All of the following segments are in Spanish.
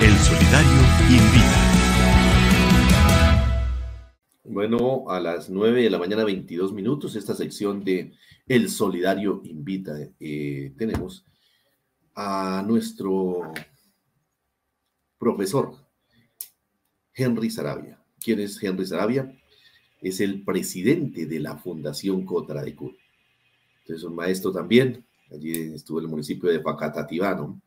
El Solidario invita. Bueno, a las 9 de la mañana, 22 minutos, esta sección de El Solidario invita. Eh, tenemos a nuestro profesor, Henry Sarabia. ¿Quién es Henry Sarabia? Es el presidente de la Fundación Cotra de Entonces, es un maestro también. Allí estuvo en el municipio de Facatativano.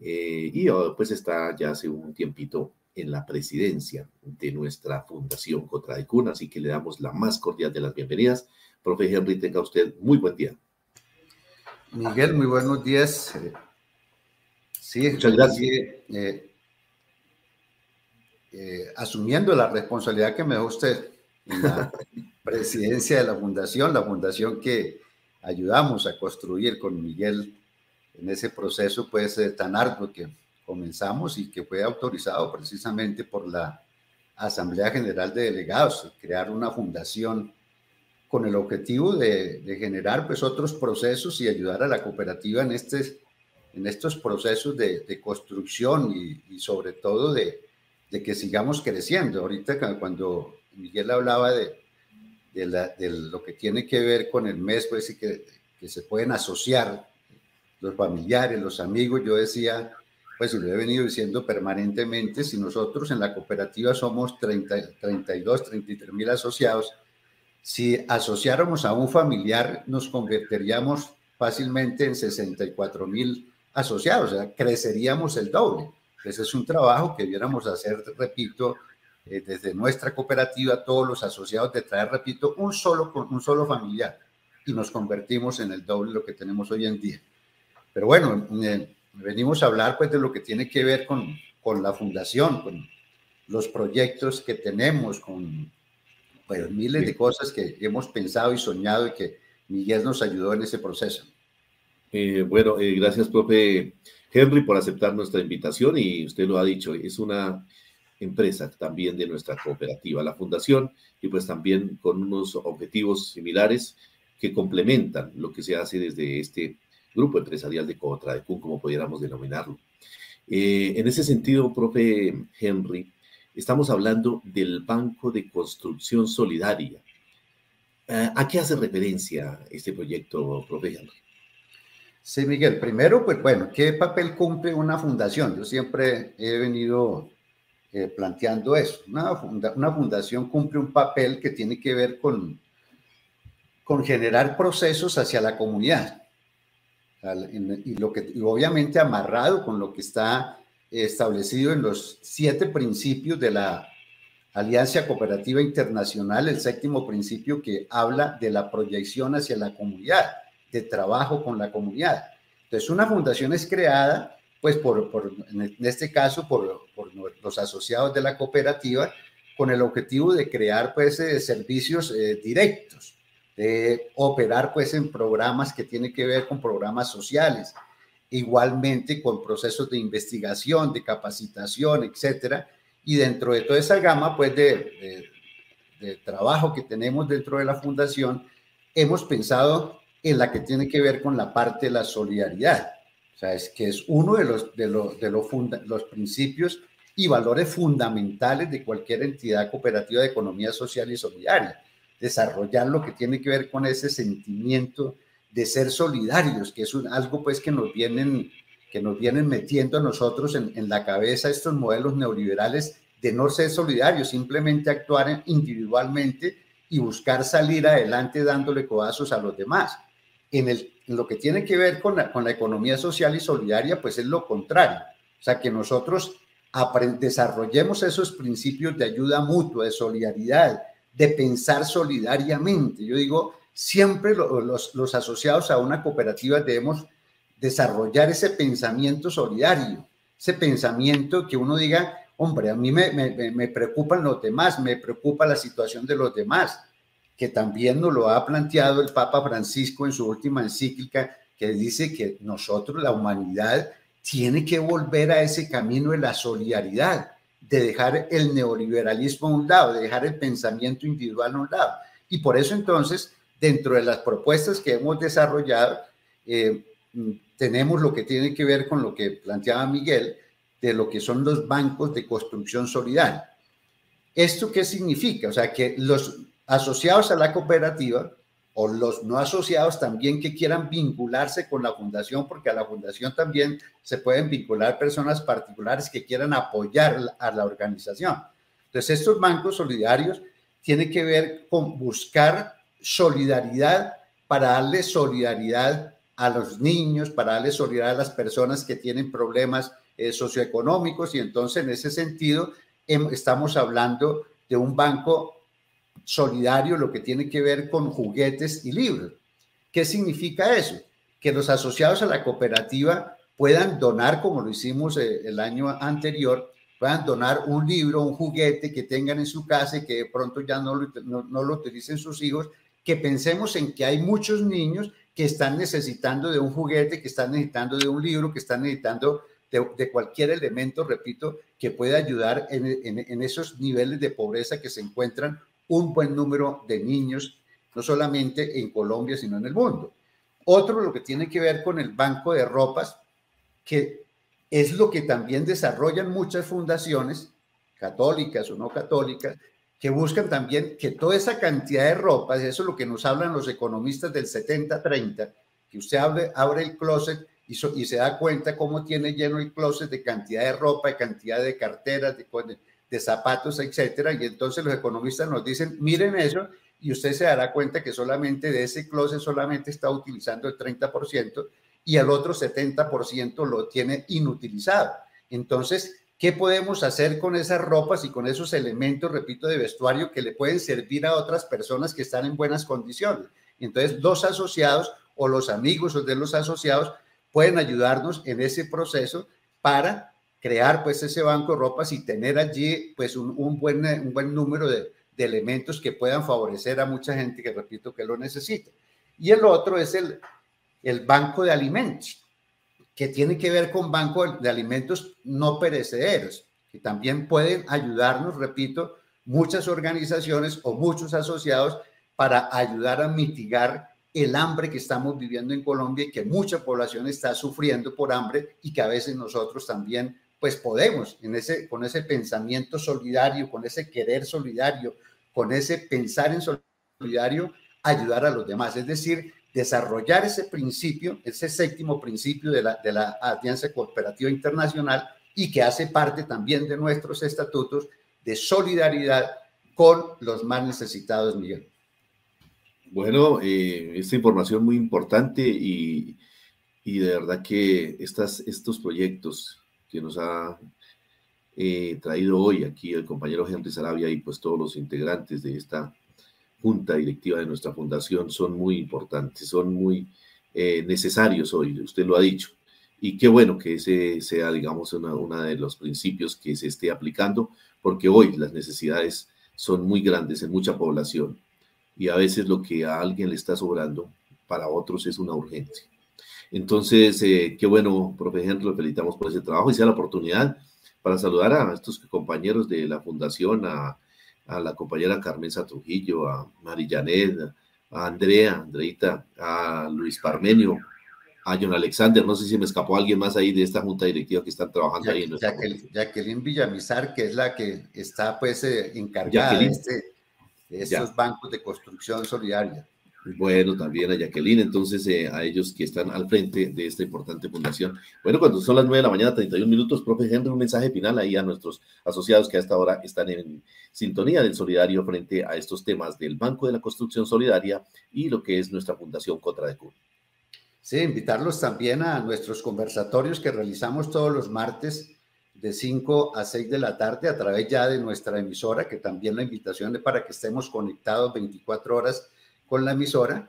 Eh, y oh, pues está ya hace un tiempito en la presidencia de nuestra Fundación Cotra de así que le damos la más cordial de las bienvenidas. Profe Henry, tenga usted muy buen día. Miguel, muy buenos días. Sí, muchas gracias. Eh, eh, asumiendo la responsabilidad que me da usted en la presidencia de la fundación, la fundación que ayudamos a construir con Miguel en ese proceso pues tan arduo que comenzamos y que fue autorizado precisamente por la Asamblea General de Delegados, crear una fundación con el objetivo de, generar pues otros procesos y ayudar a la cooperativa en, este, en estos procesos de, construcción y, sobre todo de, que sigamos creciendo. Ahorita cuando Miguel hablaba de, lo que tiene que ver con el mes, pues que se pueden asociar los familiares, los amigos, yo decía, pues lo he venido diciendo permanentemente, si nosotros en la cooperativa somos 30, 32, 33 mil asociados, si asociáramos a un familiar, nos convertiríamos fácilmente en 64 mil asociados, o sea, creceríamos el doble. Ese es un trabajo que debiéramos hacer, repito, eh, desde nuestra cooperativa, todos los asociados, de traer, repito, un solo, un solo familiar y nos convertimos en el doble de lo que tenemos hoy en día. Pero bueno, eh, venimos a hablar pues de lo que tiene que ver con, con la fundación, con los proyectos que tenemos, con pues, miles de cosas que hemos pensado y soñado y que Miguel nos ayudó en ese proceso. Eh, bueno, gracias, profe Henry, por aceptar nuestra invitación y usted lo ha dicho, es una empresa también de nuestra cooperativa, la fundación, y pues también con unos objetivos similares que complementan lo que se hace desde este grupo empresarial de Cotradecún, como pudiéramos denominarlo. Eh, en ese sentido, profe Henry, estamos hablando del Banco de Construcción Solidaria. Eh, ¿A qué hace referencia este proyecto, profe Henry? Sí, Miguel. Primero, pues bueno, ¿qué papel cumple una fundación? Yo siempre he venido eh, planteando eso. Una, una, fundación cumple un papel que tiene que ver con, con generar procesos hacia la comunidad. Y, lo que, obviamente amarrado con lo que está establecido en los siete principios de la Alianza Cooperativa Internacional, el séptimo principio que habla de la proyección hacia la comunidad de trabajo con la comunidad. Entonces, una fundación es creada, pues, por, por en este caso, por, por, los asociados de la cooperativa, con el objetivo de crear, pues, eh, servicios eh, directos, de operar, pues, en programas que tienen que ver con programas sociales, igualmente con procesos de investigación, de capacitación, etcétera. Y dentro de toda esa gama, pues, de, de, trabajo que tenemos dentro de la fundación, hemos pensado en la que tiene que ver con la parte de la solidaridad. O sea, es que es uno de los, de los, de los, los principios y valores fundamentales de cualquier entidad cooperativa de economía social y solidaria. Desarrollar lo que tiene que ver con ese sentimiento de ser solidarios, que es un, algo pues que nos vienen, que nos vienen metiendo a nosotros en, en la cabeza estos modelos neoliberales de no ser solidarios, simplemente actuar individualmente y buscar salir adelante dándole codazos a los demás en, lo que tiene que ver con la, con la economía social y solidaria, pues es lo contrario. O sea, que nosotros desarrollemos esos principios de ayuda mutua, de solidaridad, de pensar solidariamente. Yo digo, siempre los, los, asociados a una cooperativa debemos desarrollar ese pensamiento solidario, ese pensamiento que uno diga, hombre, a mí me, me, me preocupan los demás, me preocupa la situación de los demás, que también nos lo ha planteado el Papa Francisco en su última encíclica, que dice que nosotros, la humanidad, tiene que volver a ese camino de la solidaridad, de dejar el neoliberalismo a un lado, de dejar el pensamiento individual a un lado. Y por eso entonces, dentro de las propuestas que hemos desarrollado, eh, tenemos lo que tiene que ver con lo que planteaba Miguel, de lo que son los bancos de construcción solidaria. ¿Esto qué significa? O sea, que los asociados a la cooperativa o los no asociados también que quieran vincularse con la fundación, porque a la fundación también se pueden vincular personas particulares que quieran apoyar a la organización. Entonces, estos bancos solidarios tienen que ver con buscar solidaridad para darle solidaridad a los niños, para darle solidaridad a las personas que tienen problemas eh, socioeconómicos y entonces en ese sentido em, estamos hablando de un banco solidario, lo que tiene que ver con juguetes y libros. ¿Qué significa eso? Que los asociados a la cooperativa puedan donar, como lo hicimos eh, el año anterior, puedan donar un libro, un juguete que tengan en su casa y que de pronto ya no lo, no lo utilicen sus hijos, que pensemos en que hay muchos niños que están necesitando de un juguete, que están necesitando de un libro, que están necesitando de, cualquier elemento, repito, que pueda ayudar en, esos niveles de pobreza que se encuentran un buen número de niños, no solamente en Colombia, sino en el mundo. Otro, lo que tiene que ver con el banco de ropas, que es lo que también desarrollan muchas fundaciones, católicas o no católicas, que buscan también que toda esa cantidad de ropas, eso es lo que nos hablan los economistas del 70-30, que usted abre, abre el closet y, se da cuenta cómo tiene lleno el closet de cantidad de ropa, de cantidad de carteras, de, de zapatos, etcétera. Y entonces los economistas nos dicen, miren eso, y usted se dará cuenta que solamente de ese closet solamente está utilizando el 30% y el otro 70% lo tiene inutilizado. Entonces, ¿Qué podemos hacer con esas ropas y con esos elementos, repito, de vestuario que le pueden servir a otras personas que están en buenas condiciones? Entonces, los asociados o los amigos de los asociados pueden ayudarnos en ese proceso para crear pues ese banco de ropas y tener allí pues un, buen, un buen número de, de, elementos que puedan favorecer a mucha gente que repito que lo necesita. Y el otro es el, el banco de alimentos que tiene que ver con banco de alimentos no perecederos, que también pueden ayudarnos, repito, muchas organizaciones o muchos asociados para ayudar a mitigar el hambre que estamos viviendo en Colombia y que mucha población está sufriendo por hambre y que a veces nosotros también pues podemos en ese con ese pensamiento solidario, con ese querer solidario, con ese pensar en solidario ayudar a los demás, es decir, desarrollar ese principio, ese séptimo principio de la, de la Alianza Cooperativa Internacional y que hace parte también de nuestros estatutos de solidaridad con los más necesitados, Miguel. Bueno, eh, esta información muy importante y, y, de verdad que estas, estos proyectos que nos ha eh, traído hoy aquí el compañero Henry Sarabia y pues todos los integrantes de esta junta directiva de nuestra fundación son muy importantes, son muy eh, necesarios hoy, usted lo ha dicho. Y qué bueno que ese sea, digamos, uno de los principios que se esté aplicando, porque hoy las necesidades son muy grandes en mucha población y a veces lo que a alguien le está sobrando, para otros es una urgencia. Entonces, eh, qué bueno, profe Henry, lo felicitamos por ese trabajo y sea la oportunidad para saludar a estos compañeros de la fundación, a a la compañera Carmen Trujillo, a Marillanet, a Andrea, Andreita, a Luis Parmenio, a John Alexander, no sé si me escapó alguien más ahí de esta junta directiva que están trabajando ahí. En Jacqueline, Jacqueline, Villamizar, que es la que está pues eh, encargada de, este, de estos bancos de construcción solidaria. Bueno, también a Jacqueline, entonces eh, a ellos que están al frente de esta importante fundación. Bueno, cuando son las 9 de la mañana, 31 minutos, profe Henry, un mensaje final ahí a nuestros asociados que hasta ahora están en sintonía del solidario frente a estos temas del Banco de la Construcción Solidaria y lo que es nuestra fundación Contra de Cuba. Sí, invitarlos también a nuestros conversatorios que realizamos todos los martes de 5 a 6 de la tarde a través ya de nuestra emisora, que también la invitación es para que estemos conectados 24 horas con la emisora.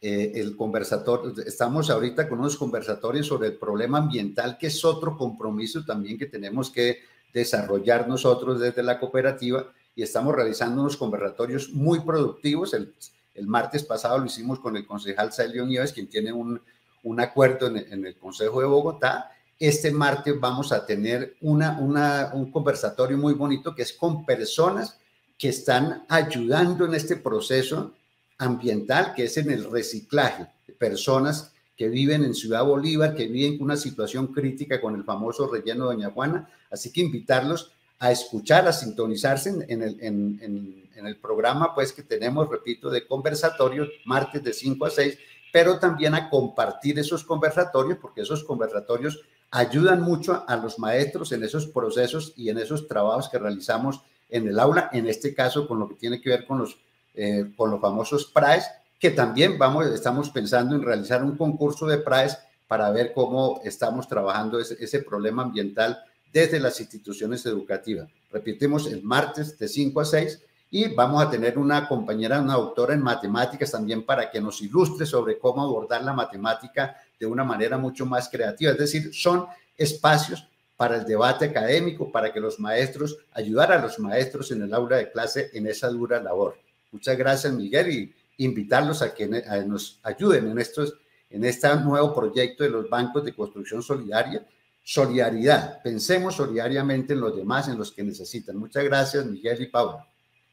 Eh, el conversatorio, estamos ahorita con unos conversatorios sobre el problema ambiental, que es otro compromiso también que tenemos que desarrollar nosotros desde la cooperativa y estamos realizando unos conversatorios muy productivos. El, el martes pasado lo hicimos con el concejal Celio Nieves, quien tiene un, un acuerdo en, en, el Consejo de Bogotá. Este martes vamos a tener una, una, un conversatorio muy bonito que es con personas que están ayudando en este proceso ambiental, que es en el reciclaje, personas que viven en Ciudad Bolívar, que viven una situación crítica con el famoso relleno de Doña Juana. Así que invitarlos a escuchar, a sintonizarse en, el, en, el, programa pues que tenemos, repito, de conversatorios, martes de 5 a 6, pero también a compartir esos conversatorios, porque esos conversatorios ayudan mucho a los maestros en esos procesos y en esos trabajos que realizamos en el aula, en este caso con lo que tiene que ver con los, eh, con los famosos PRAES, que también vamos, estamos pensando en realizar un concurso de PRAES para ver cómo estamos trabajando ese, ese problema ambiental desde las instituciones educativas. Repetimos el martes de 5 a 6 y vamos a tener una compañera, una doctora en matemáticas también para que nos ilustre sobre cómo abordar la matemática de una manera mucho más creativa. Es decir, son espacios para el debate académico, para que los maestros, ayudar a los maestros en el aula de clase en esa dura labor. Muchas gracias, Miguel, y invitarlos a que nos ayuden en, estos, en este nuevo proyecto de los bancos de construcción solidaria solidaridad. Pensemos solidariamente en los demás, en los que necesitan. Muchas gracias, Miguel y Paula.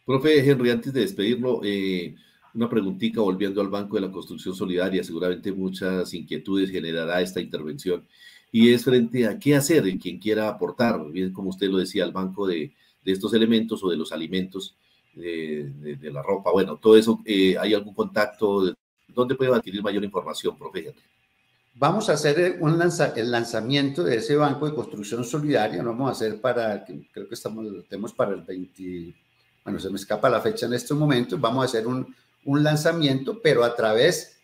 Profe Henry, antes de despedirlo, eh, una preguntita volviendo al Banco de la Construcción Solidaria. Seguramente muchas inquietudes generará esta intervención. Y es frente a qué hacer en quien quiera aportar, bien como usted lo decía, al banco de, estos elementos o de los alimentos, de, la ropa. Bueno, todo eso, eh, ¿hay algún contacto? ¿Dónde puede adquirir mayor información, profe? Vamos a hacer un el lanzamiento de ese banco de construcción solidaria, lo vamos a hacer para, creo que estamos, lo tenemos para el 20, bueno, se me escapa la fecha en este momento, vamos a hacer un, un lanzamiento, pero a través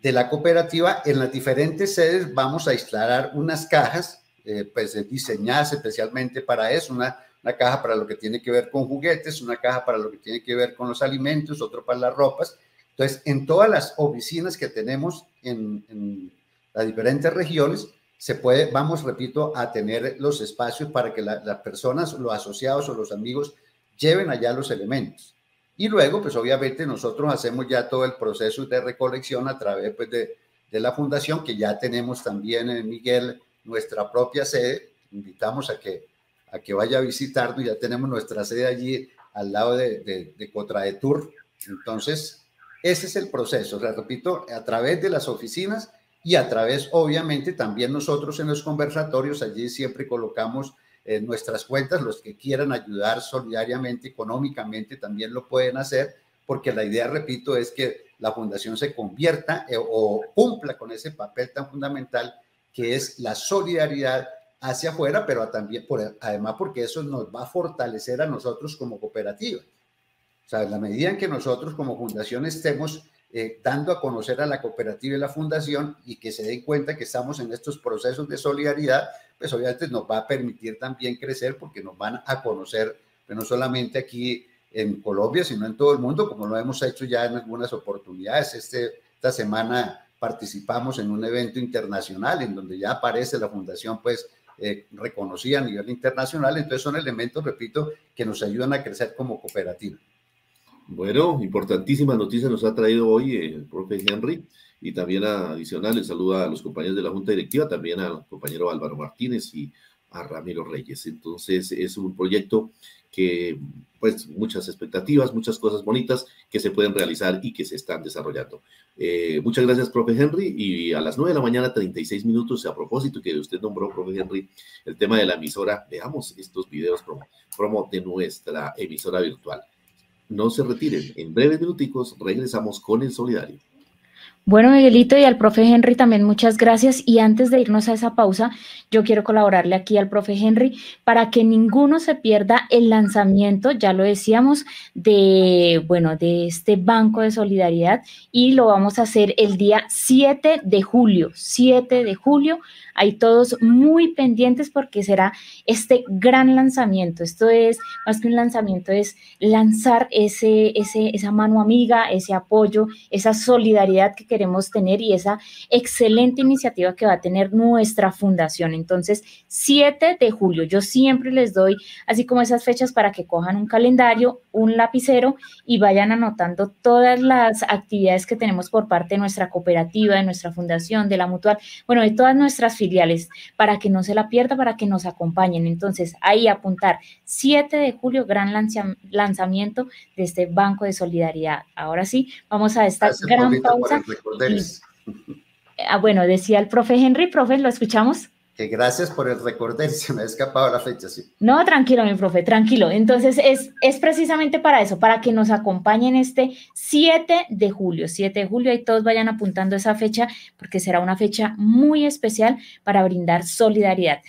de la cooperativa en las diferentes sedes vamos a instalar unas cajas, eh, pues diseñadas especialmente para eso, una, una caja para lo que tiene que ver con juguetes, una caja para lo que tiene que ver con los alimentos, otro para las ropas. Entonces, en todas las oficinas que tenemos en, las diferentes regiones, se puede, vamos, repito, a tener los espacios para que las personas, los asociados o los amigos lleven allá los elementos. Y luego, pues obviamente nosotros hacemos ya todo el proceso de recolección a través pues, de, de la fundación, que ya tenemos también en Miguel nuestra propia sede. Invitamos a que, que vaya a visitarnos, ya tenemos nuestra sede allí al lado de, de, de Contradetur. Entonces, ese es el proceso. Repito, a través de las oficinas y a través, obviamente, también nosotros en los conversatorios, allí siempre colocamos en nuestras cuentas, los que quieran ayudar solidariamente, económicamente, también lo pueden hacer, porque la idea, repito, es que la fundación se convierta eh, o cumpla con ese papel tan fundamental que es la solidaridad hacia afuera, pero también, por, además porque eso nos va a fortalecer a nosotros como cooperativa. O sea, en la medida en que nosotros como fundación estemos eh, dando a conocer a la cooperativa y la fundación y que se den cuenta que estamos en estos procesos de solidaridad, pues obviamente nos va a permitir también crecer porque nos van a conocer, pues, no solamente aquí en Colombia, sino en todo el mundo, como lo hemos hecho ya en algunas oportunidades. Este, esta semana participamos en un evento internacional en donde ya aparece la fundación, pues eh, reconocida a nivel internacional. Entonces son elementos, repito, que nos ayudan a crecer como cooperativa. Bueno, importantísimas noticias nos ha traído hoy el profe Henry y también adicional, le saluda a los compañeros de la Junta Directiva, también al compañero Álvaro Martínez y a Ramiro Reyes. Entonces, es un proyecto que, pues, muchas expectativas, muchas cosas bonitas que se pueden realizar y que se están desarrollando. Eh, muchas gracias, profe Henry. Y a las 9 de la mañana, 36 minutos, a propósito que usted nombró, profe Henry, el tema de la emisora, veamos estos videos promo, promo de nuestra emisora virtual. No se retiren. En breves minuticos regresamos con el solidario. Bueno, Miguelito y al profe Henry también muchas gracias. Y antes de irnos a esa pausa, yo quiero colaborarle aquí al profe Henry para que ninguno se pierda el lanzamiento, ya lo decíamos, de, bueno, de este Banco de Solidaridad y lo vamos a hacer el día 7 de julio, 7 de julio hay todos muy pendientes porque será este gran lanzamiento. Esto es, más que un lanzamiento, es lanzar ese, ese, esa mano amiga, ese apoyo, esa solidaridad que queremos tener y esa excelente iniciativa que va a tener nuestra fundación. Entonces, 7 de julio, yo siempre les doy así como esas fechas para que cojan un calendario, un lapicero y vayan anotando todas las actividades que tenemos por parte de nuestra cooperativa, de nuestra fundación, de la mutual, bueno, de todas nuestras para que no se la pierda, para que nos acompañen. Entonces, ahí apuntar 7 de julio, gran lanzamiento de este Banco de Solidaridad. Ahora sí, vamos a esta gran pausa. Ah, bueno, decía el profe Henry, profe, ¿lo escuchamos? Que gracias por el recordar, se me ha escapado la fecha, sí. No, tranquilo, mi profe, tranquilo. Entonces, es, es precisamente para eso, para que nos acompañen este 7 de julio, 7 de julio, y todos vayan apuntando esa fecha, porque será una fecha muy especial para brindar solidaridad.